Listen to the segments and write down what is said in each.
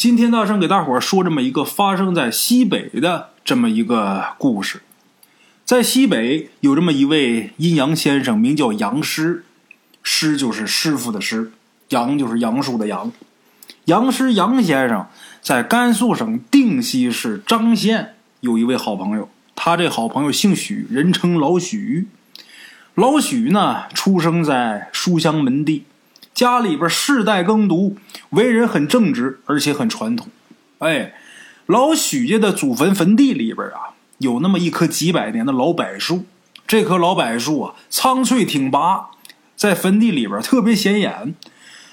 今天大圣给大伙说这么一个发生在西北的这么一个故事。在西北有这么一位阴阳先生，名叫杨师，师就是师傅的师，杨就是杨树的杨。杨师杨先生在甘肃省定西市张县有一位好朋友，他这好朋友姓许，人称老许。老许呢，出生在书香门第，家里边世代耕读，为人很正直，而且很传统。哎，老许家的祖坟坟地里边啊。有那么一棵几百年的老柏树，这棵老柏树啊，苍翠挺拔，在坟地里边特别显眼。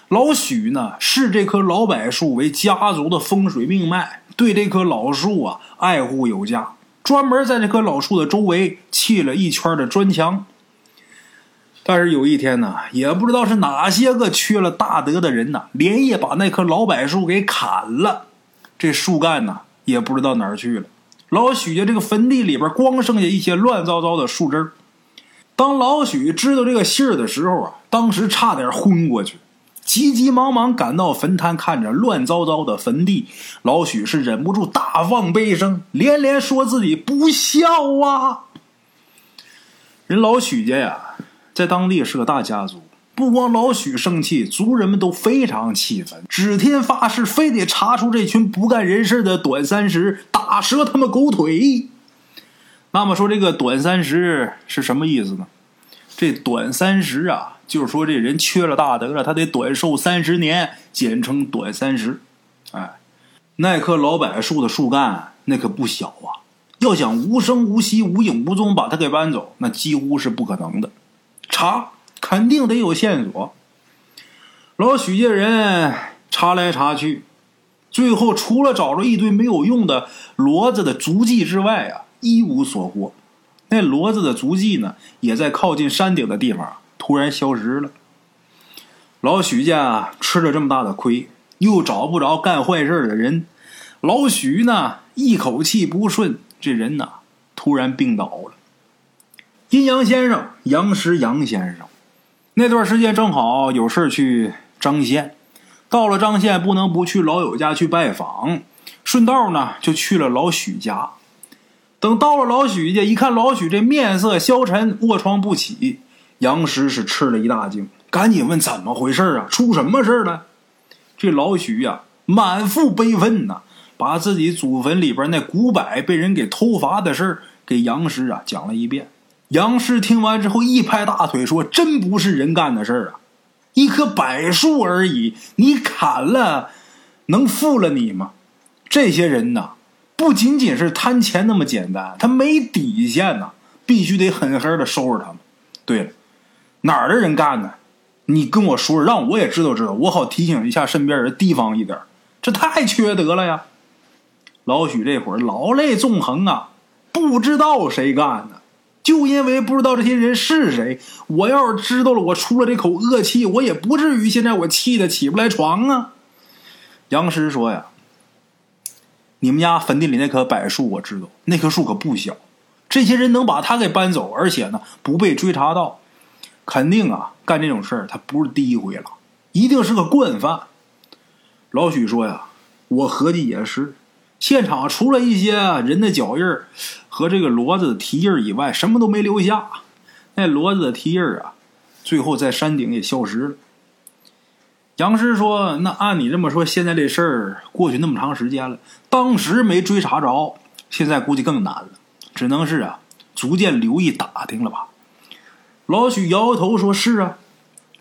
老许呢，视这棵老柏树为家族的风水命脉，对这棵老树啊爱护有加，专门在这棵老树的周围砌了一圈的砖墙。但是有一天呢，也不知道是哪些个缺了大德的人呢，连夜把那棵老柏树给砍了，这树干呢，也不知道哪儿去了。老许家这个坟地里边光剩下一些乱糟糟的树枝。当老许知道这个信儿的时候啊，当时差点昏过去，急急忙忙赶到坟滩，看着乱糟糟的坟地，老许是忍不住大放悲声，连连说自己不孝啊。人老许家呀，在当地是个大家族。不光老许生气，族人们都非常气愤，指天发誓，非得查出这群不干人事的短三十，打折他们狗腿。那么说这个短三十是什么意思呢？这短三十啊，就是说这人缺了大德了，他得短寿三十年，简称短三十。哎，那棵老柏树的树干那可不小啊，要想无声无息、无影无踪把它给搬走，那几乎是不可能的。查。肯定得有线索。老许家人查来查去，最后除了找着一堆没有用的骡子的足迹之外啊，一无所获。那骡子的足迹呢，也在靠近山顶的地方突然消失了。老许家吃了这么大的亏，又找不着干坏事的人，老许呢一口气不顺，这人呢突然病倒了。阴阳先生杨师杨先生。那段时间正好有事去张县，到了张县不能不去老友家去拜访，顺道呢就去了老许家。等到了老许家，一看老许这面色消沉，卧床不起，杨师是吃了一大惊，赶紧问怎么回事啊？出什么事了？这老许呀，满腹悲愤呐，把自己祖坟里边那古柏被人给偷伐的事给杨师啊讲了一遍。杨氏听完之后一拍大腿说：“真不是人干的事儿啊！一棵柏树而已，你砍了，能负了你吗？这些人呐，不仅仅是贪钱那么简单，他没底线呐，必须得狠狠的收拾他们。对了，哪儿的人干的？你跟我说，让我也知道知道，我好提醒一下身边人，提防一点。这太缺德了呀！”老许这会儿老泪纵横啊，不知道谁干的。就因为不知道这些人是谁，我要是知道了，我出了这口恶气，我也不至于现在我气得起不来床啊。杨师说呀：“你们家坟地里那棵柏树我知道，那棵树可不小。这些人能把他给搬走，而且呢不被追查到，肯定啊干这种事儿他不是第一回了，一定是个惯犯。”老许说呀：“我合计也是。”现场除了一些人的脚印和这个骡子的蹄印以外，什么都没留下。那骡子的蹄印啊，最后在山顶也消失了。杨师说：“那按你这么说，现在这事儿过去那么长时间了，当时没追查着，现在估计更难了，只能是啊，逐渐留意打听了吧。”老许摇摇头说：“是啊，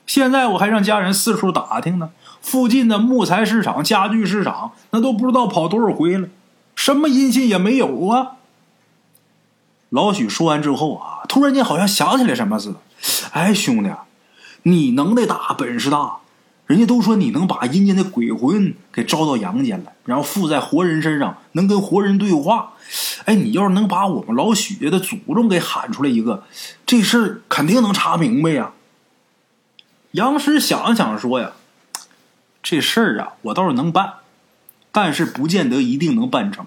现在我还让家人四处打听呢。”附近的木材市场、家具市场，那都不知道跑多少回了，什么音信也没有啊！老许说完之后啊，突然间好像想起来什么似的。哎，兄弟，你能耐大，本事大，人家都说你能把阴间的鬼魂给招到阳间来，然后附在活人身上，能跟活人对话。哎，你要是能把我们老许家的祖宗给喊出来一个，这事儿肯定能查明白呀。杨师想了想说呀。这事儿啊，我倒是能办，但是不见得一定能办成。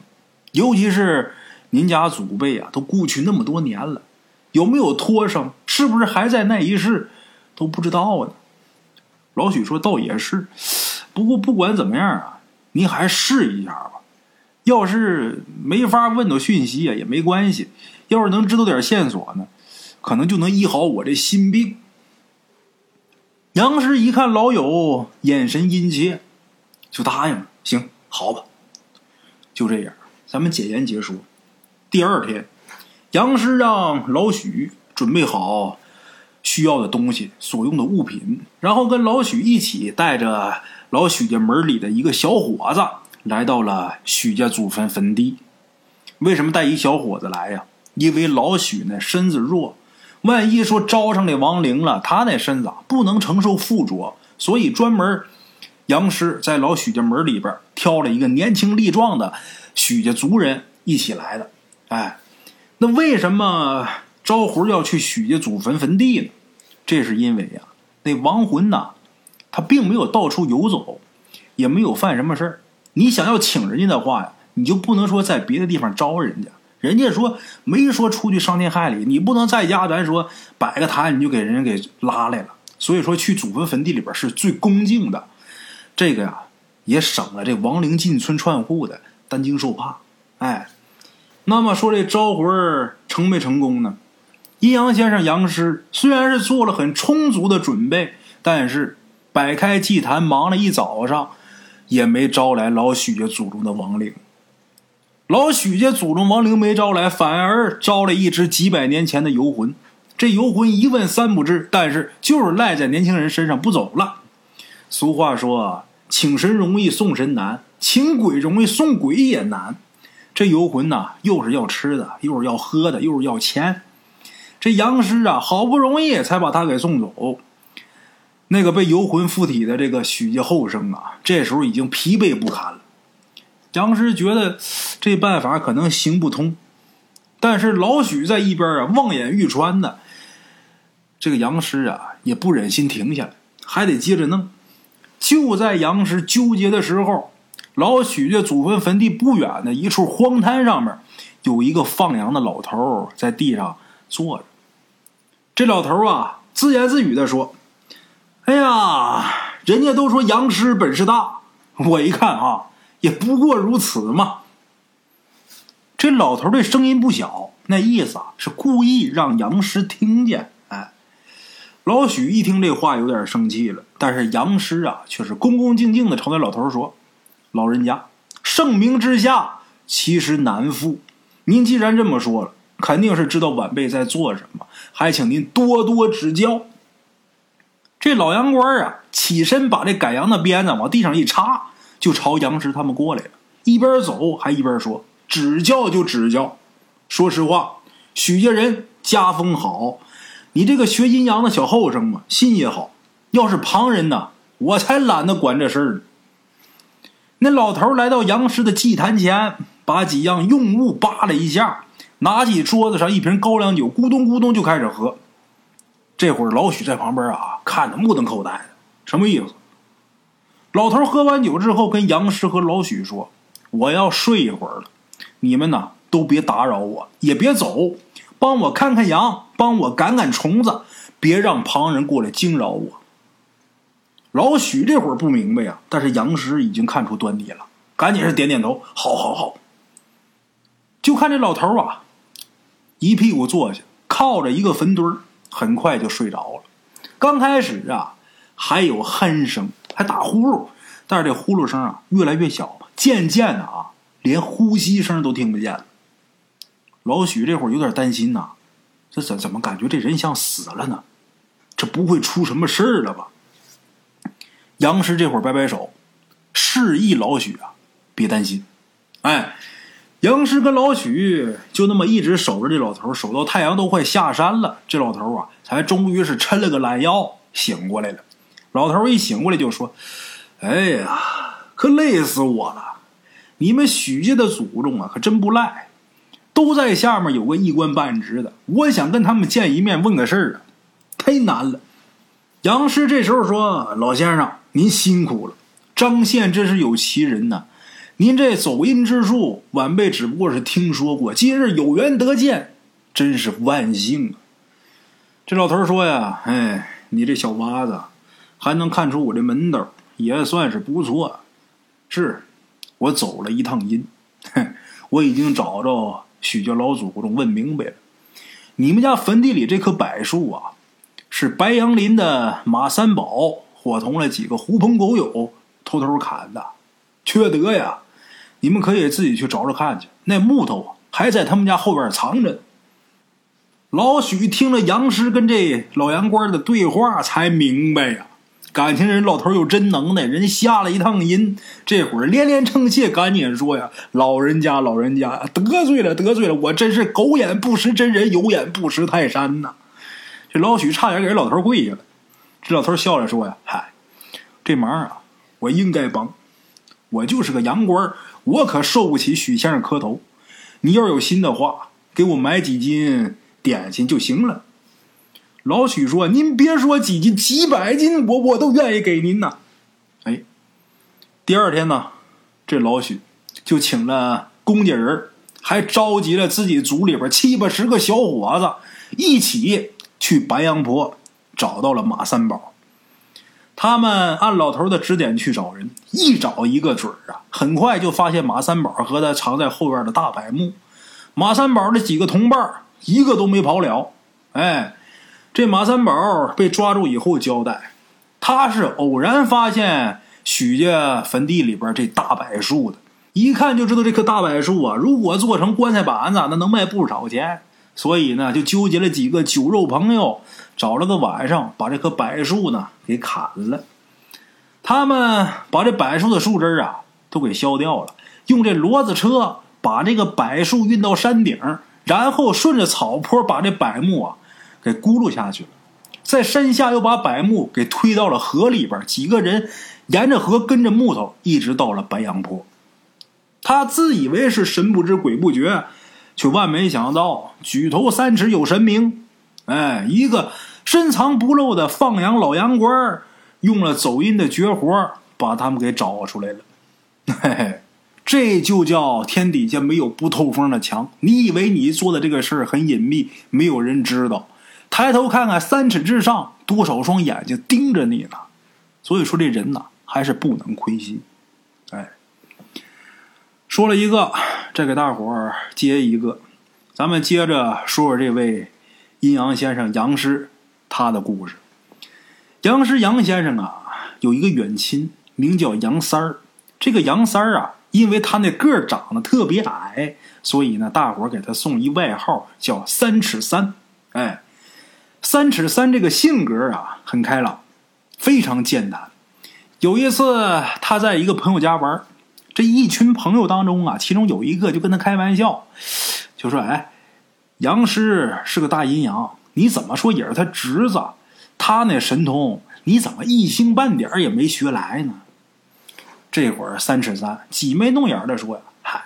尤其是您家祖辈啊，都故去那么多年了，有没有托生，是不是还在那一世，都不知道呢。老许说：“倒也是，不过不管怎么样啊，您还试一下吧。要是没法问到讯息啊，也没关系。要是能知道点线索呢，可能就能医好我这心病。”杨师一看老友眼神殷切，就答应了。行，好吧，就这样，咱们简言结束。第二天，杨师让老许准备好需要的东西、所用的物品，然后跟老许一起带着老许家门里的一个小伙子来到了许家祖坟坟地。为什么带一小伙子来呀？因为老许呢身子弱。万一说招上那亡灵了，他那身子不能承受附着，所以专门杨师在老许家门里边挑了一个年轻力壮的许家族人一起来的。哎，那为什么招魂要去许家祖坟坟地呢？这是因为呀，那亡魂呐，他并没有到处游走，也没有犯什么事儿。你想要请人家的话呀，你就不能说在别的地方招人家。人家说没说出去伤天害理，你不能在家咱说摆个摊你就给人家给拉来了。所以说去祖坟坟地里边是最恭敬的，这个呀也省了这亡灵进村串户的担惊受怕。哎，那么说这招魂成没成功呢？阴阳先生杨师虽然是做了很充足的准备，但是摆开祭坛忙了一早上，也没招来老许家祖宗的亡灵。老许家祖宗亡灵没招来，反而招来一只几百年前的游魂。这游魂一问三不知，但是就是赖在年轻人身上不走了。俗话说：“请神容易送神难，请鬼容易送鬼也难。”这游魂呐，又是要吃的，又是要喝的，又是要钱。这杨师啊，好不容易才把他给送走。那个被游魂附体的这个许家后生啊，这时候已经疲惫不堪了。杨师觉得这办法可能行不通，但是老许在一边啊望眼欲穿呢。这个杨师啊也不忍心停下来，还得接着弄。就在杨师纠结的时候，老许家祖坟坟地不远的一处荒滩上面，有一个放羊的老头在地上坐着。这老头啊自言自语的说：“哎呀，人家都说杨师本事大，我一看啊。”也不过如此嘛。这老头的声音不小，那意思啊是故意让杨师听见。哎，老许一听这话有点生气了，但是杨师啊却是恭恭敬敬的朝那老头说：“老人家，盛名之下其实难副。您既然这么说了，肯定是知道晚辈在做什么，还请您多多指教。”这老洋官啊起身把这赶羊的鞭子往地上一插。就朝杨师他们过来了，一边走还一边说：“指教就指教。说实话，许家人家风好，你这个学阴阳的小后生嘛，心也好。要是旁人呢，我才懒得管这事儿呢。”那老头来到杨师的祭坛前，把几样用物扒了一下，拿起桌子上一瓶高粱酒，咕咚咕咚就开始喝。这会儿老许在旁边啊，看得目瞪口呆，什么意思？老头喝完酒之后，跟杨师和老许说：“我要睡一会儿了，你们呢都别打扰我，也别走，帮我看看羊，帮我赶赶虫子，别让旁人过来惊扰我。”老许这会儿不明白呀，但是杨师已经看出端倪了，赶紧是点点头：“好好好。”就看这老头啊，一屁股坐下，靠着一个坟堆很快就睡着了。刚开始啊，还有鼾声。还打呼噜，但是这呼噜声啊越来越小，渐渐的啊，连呼吸声都听不见了。老许这会儿有点担心呐，这怎怎么感觉这人像死了呢？这不会出什么事儿了吧？杨师这会儿摆摆手，示意老许啊别担心。哎，杨师跟老许就那么一直守着这老头，守到太阳都快下山了，这老头啊才终于是抻了个懒腰醒过来了。老头一醒过来就说：“哎呀，可累死我了！你们许家的祖宗啊，可真不赖，都在下面有个一官半职的。我想跟他们见一面，问个事儿啊，忒难了。”杨师这时候说：“老先生，您辛苦了。张宪真是有奇人呐！您这走阴之术，晚辈只不过是听说过，今日有缘得见，真是万幸啊！”这老头说：“呀，哎，你这小娃子。”还能看出我这门道，也算是不错。是我走了一趟阴，我已经找着许家老祖宗问明白了。你们家坟地里这棵柏树啊，是白杨林的马三宝伙同了几个狐朋狗友偷偷砍的，缺德呀！你们可以自己去找找看去。那木头，还在他们家后边藏着。老许听了杨师跟这老杨官的对话，才明白呀。感情人老头有真能耐，人下了一趟阴，这会儿连连称谢，赶紧说呀：“老人家，老人家，得罪了，得罪了，我真是狗眼不识真人，有眼不识泰山呐！”这老许差点给人老头跪下了。这老头笑着说呀：“嗨，这忙啊，我应该帮。我就是个洋官，我可受不起许先生磕头。你要有心的话，给我买几斤点心就行了。”老许说：“您别说几斤，几百斤，我我都愿意给您呐。”哎，第二天呢，这老许就请了公家人，还召集了自己族里边七八十个小伙子，一起去白羊坡找到了马三宝。他们按老头的指点去找人，一找一个准儿啊！很快就发现马三宝和他藏在后院的大柏木。马三宝的几个同伴一个都没跑了。哎。这马三宝被抓住以后交代，他是偶然发现许家坟地里边这大柏树的，一看就知道这棵大柏树啊，如果做成棺材板子，那能卖不少钱。所以呢，就纠结了几个酒肉朋友，找了个晚上，把这棵柏树呢给砍了。他们把这柏树的树枝啊都给削掉了，用这骡子车把这个柏树运到山顶，然后顺着草坡把这柏木啊。给咕噜下去了，在山下又把柏木给推到了河里边。几个人沿着河跟着木头，一直到了白杨坡。他自以为是神不知鬼不觉，却万没想到举头三尺有神明。哎，一个深藏不露的放羊老羊倌，用了走阴的绝活，把他们给找出来了。嘿嘿，这就叫天底下没有不透风的墙。你以为你做的这个事儿很隐秘，没有人知道？抬头看看，三尺之上多少双眼睛盯着你呢？所以说，这人呐，还是不能亏心。哎，说了一个，再给大伙儿接一个。咱们接着说说这位阴阳先生杨师他的故事。杨师杨先生啊，有一个远亲，名叫杨三儿。这个杨三儿啊，因为他那个长得特别矮，所以呢，大伙儿给他送一外号叫三尺三。哎。三尺三这个性格啊，很开朗，非常健谈。有一次，他在一个朋友家玩，这一群朋友当中啊，其中有一个就跟他开玩笑，就说：“哎，杨师是个大阴阳，你怎么说也是他侄子？他那神通，你怎么一星半点也没学来呢？”这会儿，三尺三挤眉弄眼的说：“呀，嗨，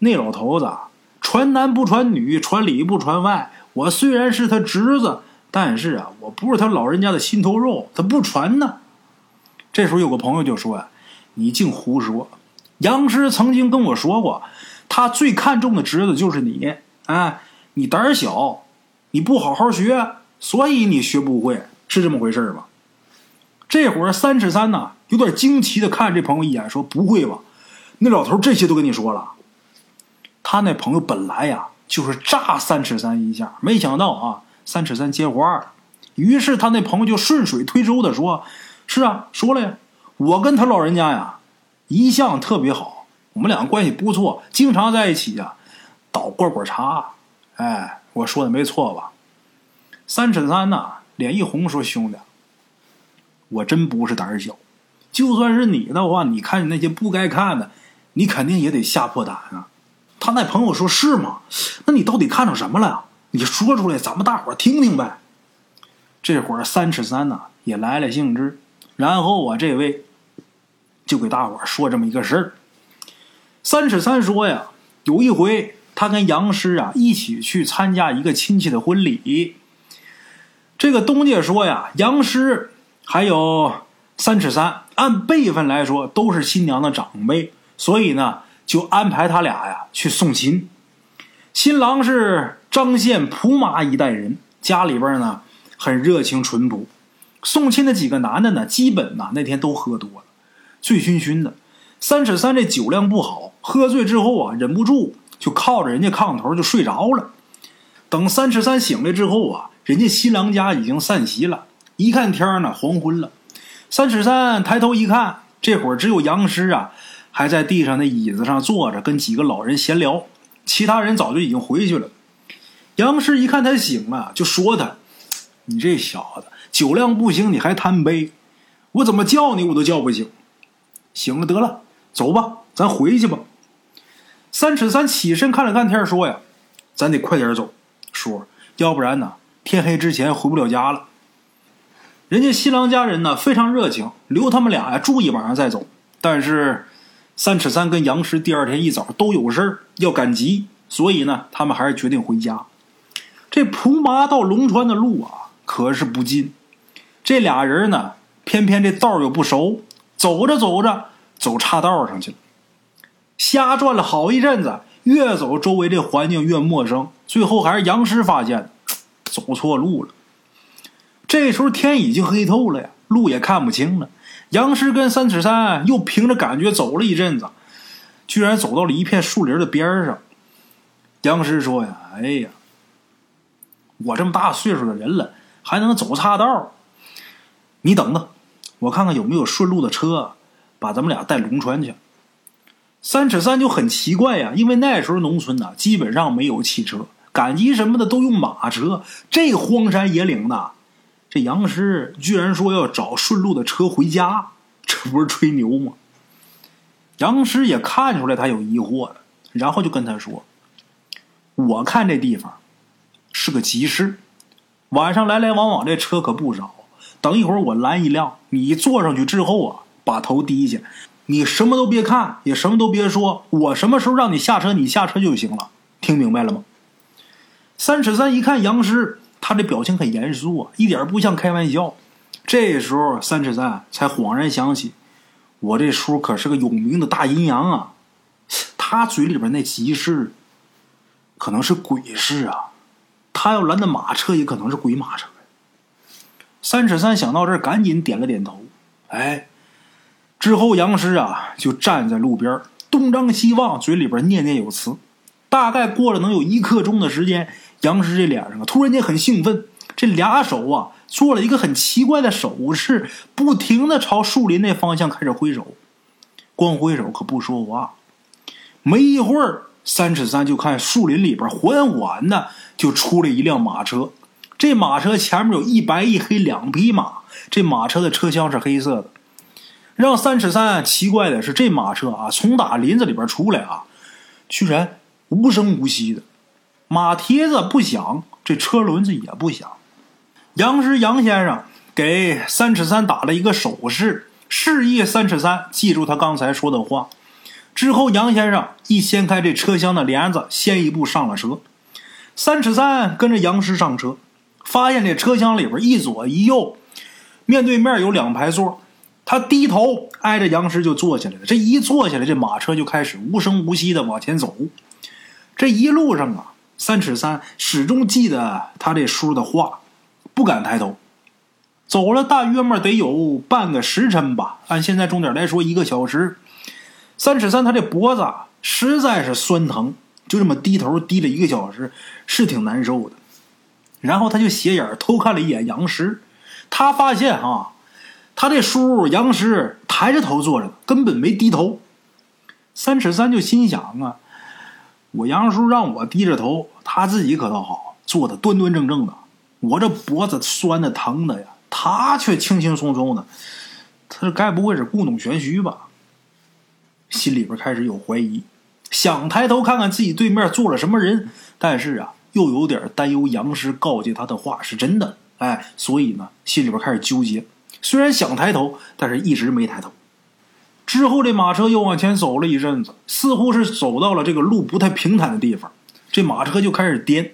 那老头子传男不传女，传里不传外。我虽然是他侄子。”但是啊，我不是他老人家的心头肉，他不传呢。这时候有个朋友就说呀：“你净胡说！杨师曾经跟我说过，他最看重的侄子就是你。哎，你胆小，你不好好学，所以你学不会，是这么回事吧？”这会儿三尺三呢，有点惊奇的看这朋友一眼，说：“不会吧？那老头这些都跟你说了？”他那朋友本来呀就是炸三尺三一下，没想到啊。三尺三接话了，于是他那朋友就顺水推舟的说：“是啊，说了呀，我跟他老人家呀一向特别好，我们两个关系不错，经常在一起呀倒罐罐茶。哎，我说的没错吧？”三尺三呐，脸一红说：“兄弟，我真不是胆小，就算是你的话，你看你那些不该看的，你肯定也得吓破胆啊。”他那朋友说：“是吗？那你到底看着什么了？”你说出来，咱们大伙听听呗。这会儿三尺三呐也来了兴致，然后啊，这位就给大伙说这么一个事儿。三尺三说呀，有一回他跟杨师啊一起去参加一个亲戚的婚礼。这个东家说呀，杨师还有三尺三，按辈分来说都是新娘的长辈，所以呢就安排他俩呀去送亲。新郎是。张县蒲马一代人，家里边呢很热情淳朴。送亲的几个男的呢，基本呢那天都喝多了，醉醺醺的。三尺三这酒量不好，喝醉之后啊，忍不住就靠着人家炕头就睡着了。等三尺三醒来之后啊，人家新郎家已经散席了。一看天呢，黄昏了。三尺三抬头一看，这会儿只有杨师啊还在地上的椅子上坐着，跟几个老人闲聊。其他人早就已经回去了。杨师一看他醒了，就说他：“你这小子酒量不行，你还贪杯，我怎么叫你我都叫不醒。醒了得了。”走吧，咱回去吧。三尺三起身看了看天，说：“呀，咱得快点走，叔，要不然呢，天黑之前回不了家了。”人家新郎家人呢非常热情，留他们俩呀住一晚上再走。但是三尺三跟杨师第二天一早都有事儿要赶集，所以呢，他们还是决定回家。这蒲麻到龙川的路啊，可是不近。这俩人呢，偏偏这道又不熟，走着走着。走岔道上去了，瞎转了好一阵子，越走周围这环境越陌生，最后还是杨师发现走错路了。这时候天已经黑透了呀，路也看不清了。杨师跟三尺三又凭着感觉走了一阵子，居然走到了一片树林的边上。杨师说：“呀，哎呀，我这么大岁数的人了，还能走岔道？你等等，我看看有没有顺路的车。”把咱们俩带龙川去。三尺三就很奇怪呀，因为那时候农村呢基本上没有汽车，赶集什么的都用马车。这荒山野岭的，这杨师居然说要找顺路的车回家，这不是吹牛吗？杨师也看出来他有疑惑了，然后就跟他说：“我看这地方是个集市，晚上来来往往这车可不少。等一会儿我拦一辆，你坐上去之后啊。”把头低下，你什么都别看，也什么都别说。我什么时候让你下车，你下车就行了。听明白了吗？三尺三一看杨师，他这表情很严肃啊，一点不像开玩笑。这时候，三尺三才恍然想起，我这叔可是个有名的大阴阳啊。他嘴里边那集市，可能是鬼事啊。他要拦的马车，也可能是鬼马车。三尺三想到这儿，赶紧点了点头。哎。之后，杨师啊就站在路边东张西望，嘴里边念念有词。大概过了能有一刻钟的时间，杨师这脸上啊突然间很兴奋，这俩手啊做了一个很奇怪的手势，不停的朝树林那方向开始挥手。光挥手可不说话。没一会儿，三尺三就看树林里边缓缓的就出了一辆马车。这马车前面有一白一黑两匹马，这马车的车厢是黑色的。让三尺三奇怪的是，这马车啊，从打林子里边出来啊，居然无声无息的，马蹄子不响，这车轮子也不响。杨师杨先生给三尺三打了一个手势，示意三尺三记住他刚才说的话。之后，杨先生一掀开这车厢的帘子，先一步上了车。三尺三跟着杨师上车，发现这车厢里边一左一右，面对面有两排座。他低头挨着杨师就坐下来了。这一坐下来，这马车就开始无声无息的往前走。这一路上啊，三尺三始终记得他这叔的话，不敢抬头。走了大约么得有半个时辰吧，按现在重点来说，一个小时。三尺三他这脖子实在是酸疼，就这么低头低了一个小时，是挺难受的。然后他就斜眼偷看了一眼杨师，他发现啊。他这叔杨师抬着头坐着，根本没低头。三尺三就心想啊，我杨叔让我低着头，他自己可倒好，坐的端端正正的。我这脖子酸的疼的呀，他却轻轻松松的。他这该不会是故弄玄虚吧？心里边开始有怀疑，想抬头看看自己对面坐了什么人，但是啊，又有点担忧杨师告诫他的话是真的。哎，所以呢，心里边开始纠结。虽然想抬头，但是一直没抬头。之后，这马车又往前走了一阵子，似乎是走到了这个路不太平坦的地方，这马车就开始颠。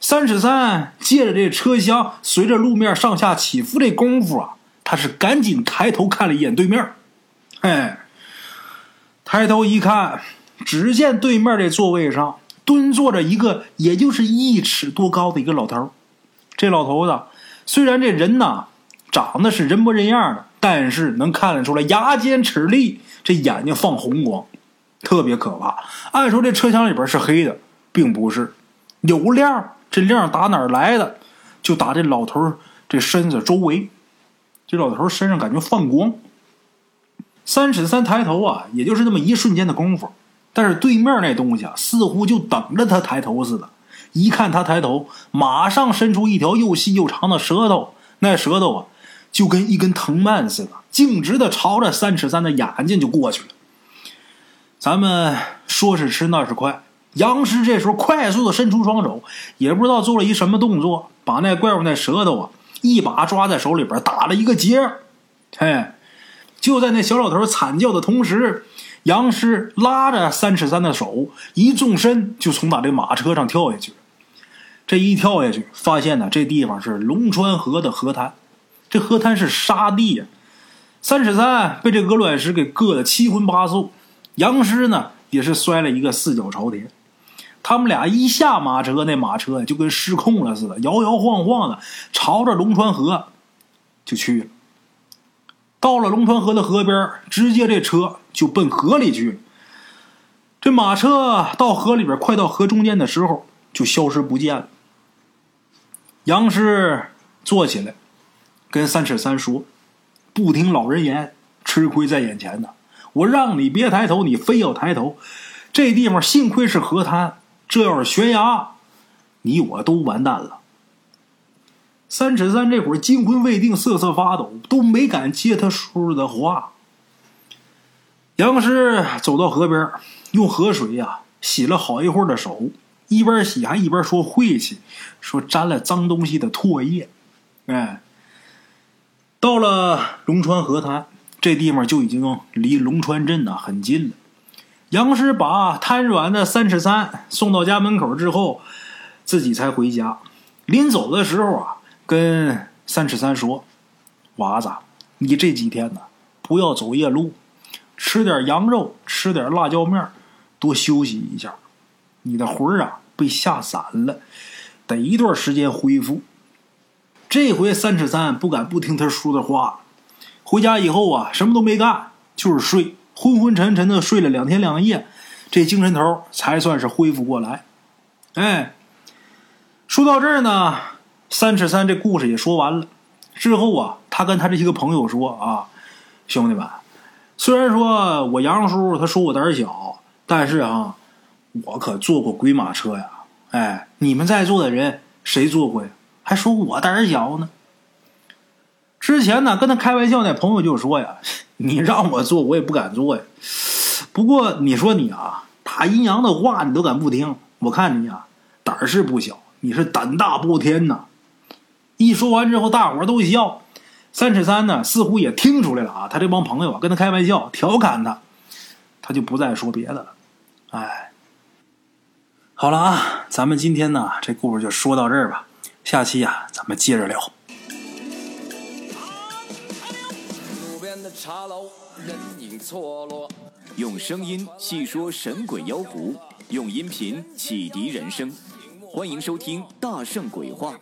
三尺三借着这车厢随着路面上下起伏这功夫啊，他是赶紧抬头看了一眼对面。哎，抬头一看，只见对面这座位上蹲坐着一个也就是一尺多高的一个老头。这老头子虽然这人呐。长得是人模人样的，但是能看得出来牙尖齿利，这眼睛放红光，特别可怕。按说这车厢里边是黑的，并不是，有亮，这亮打哪儿来的？就打这老头这身子周围，这老头身上感觉放光。三尺三抬头啊，也就是那么一瞬间的功夫，但是对面那东西啊，似乎就等着他抬头似的。一看他抬头，马上伸出一条又细又长的舌头，那舌头啊，就跟一根藤蔓似的，径直的朝着三尺三的眼睛就过去了。咱们说是迟，那是快。杨师这时候快速的伸出双手，也不知道做了一什么动作，把那怪物那舌头啊，一把抓在手里边，打了一个结。嘿。就在那小老头惨叫的同时，杨师拉着三尺三的手，一纵身就从他这马车上跳下去。这一跳下去，发现呢，这地方是龙川河的河滩，这河滩是沙地呀。三尺三被这鹅卵石给硌得七荤八素，杨师呢也是摔了一个四脚朝天。他们俩一下马车，那马车就跟失控了似的，摇摇晃晃的朝着龙川河就去了。到了龙川河的河边，直接这车就奔河里去了。这马车到河里边，快到河中间的时候，就消失不见了。杨师坐起来，跟三尺三说：“不听老人言，吃亏在眼前呢。我让你别抬头，你非要抬头。这地方幸亏是河滩，这要是悬崖，你我都完蛋了。”三尺三这会儿惊魂未定，瑟瑟发抖，都没敢接他叔叔的话。杨师走到河边，用河水呀洗了好一会儿的手，一边洗还一边说晦气，说沾了脏东西的唾液。哎，到了龙川河滩，这地方就已经离龙川镇呢很近了。杨师把瘫软的三尺三送到家门口之后，自己才回家。临走的时候啊。跟三尺三说：“娃子，你这几天呢，不要走夜路，吃点羊肉，吃点辣椒面，多休息一下。你的魂儿啊，被吓散了，得一段时间恢复。”这回三尺三不敢不听他叔的话，回家以后啊，什么都没干，就是睡，昏昏沉沉的睡了两天两夜，这精神头才算是恢复过来。哎，说到这儿呢。三尺三这故事也说完了，之后啊，他跟他这些个朋友说啊，兄弟们，虽然说我杨叔他说我胆小，但是啊，我可坐过鬼马车呀！哎，你们在座的人谁坐过呀？还说我胆小呢？之前呢，跟他开玩笑那朋友就说呀，你让我坐我也不敢坐呀。不过你说你啊，打阴阳的话你都敢不听，我看你啊，胆儿是不小，你是胆大包天呐！一说完之后，大伙都笑。三尺三呢，似乎也听出来了啊。他这帮朋友啊，跟他开玩笑，调侃他，他就不再说别的了。哎，好了啊，咱们今天呢，这故事就说到这儿吧。下期呀，咱们接着聊。茶楼人影错落用声音细说神鬼妖狐，用音频启迪人生。欢迎收听《大圣鬼话》。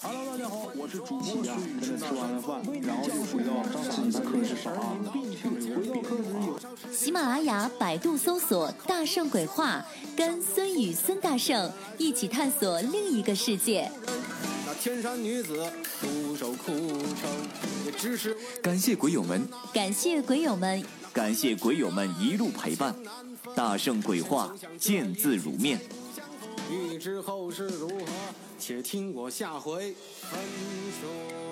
Hello，大家好，我是主播呀。跟着吃完了饭，然后就回到自己的课室上啊。喜马拉雅、百度搜索“大圣鬼话”，跟孙宇、孙大圣一起探索另一个世界。那天山女子独守空城，也只是感谢鬼友们，感谢鬼友们，感谢鬼友们一路陪伴。大圣鬼话，见字如面。欲知后事如何且听我下回分说。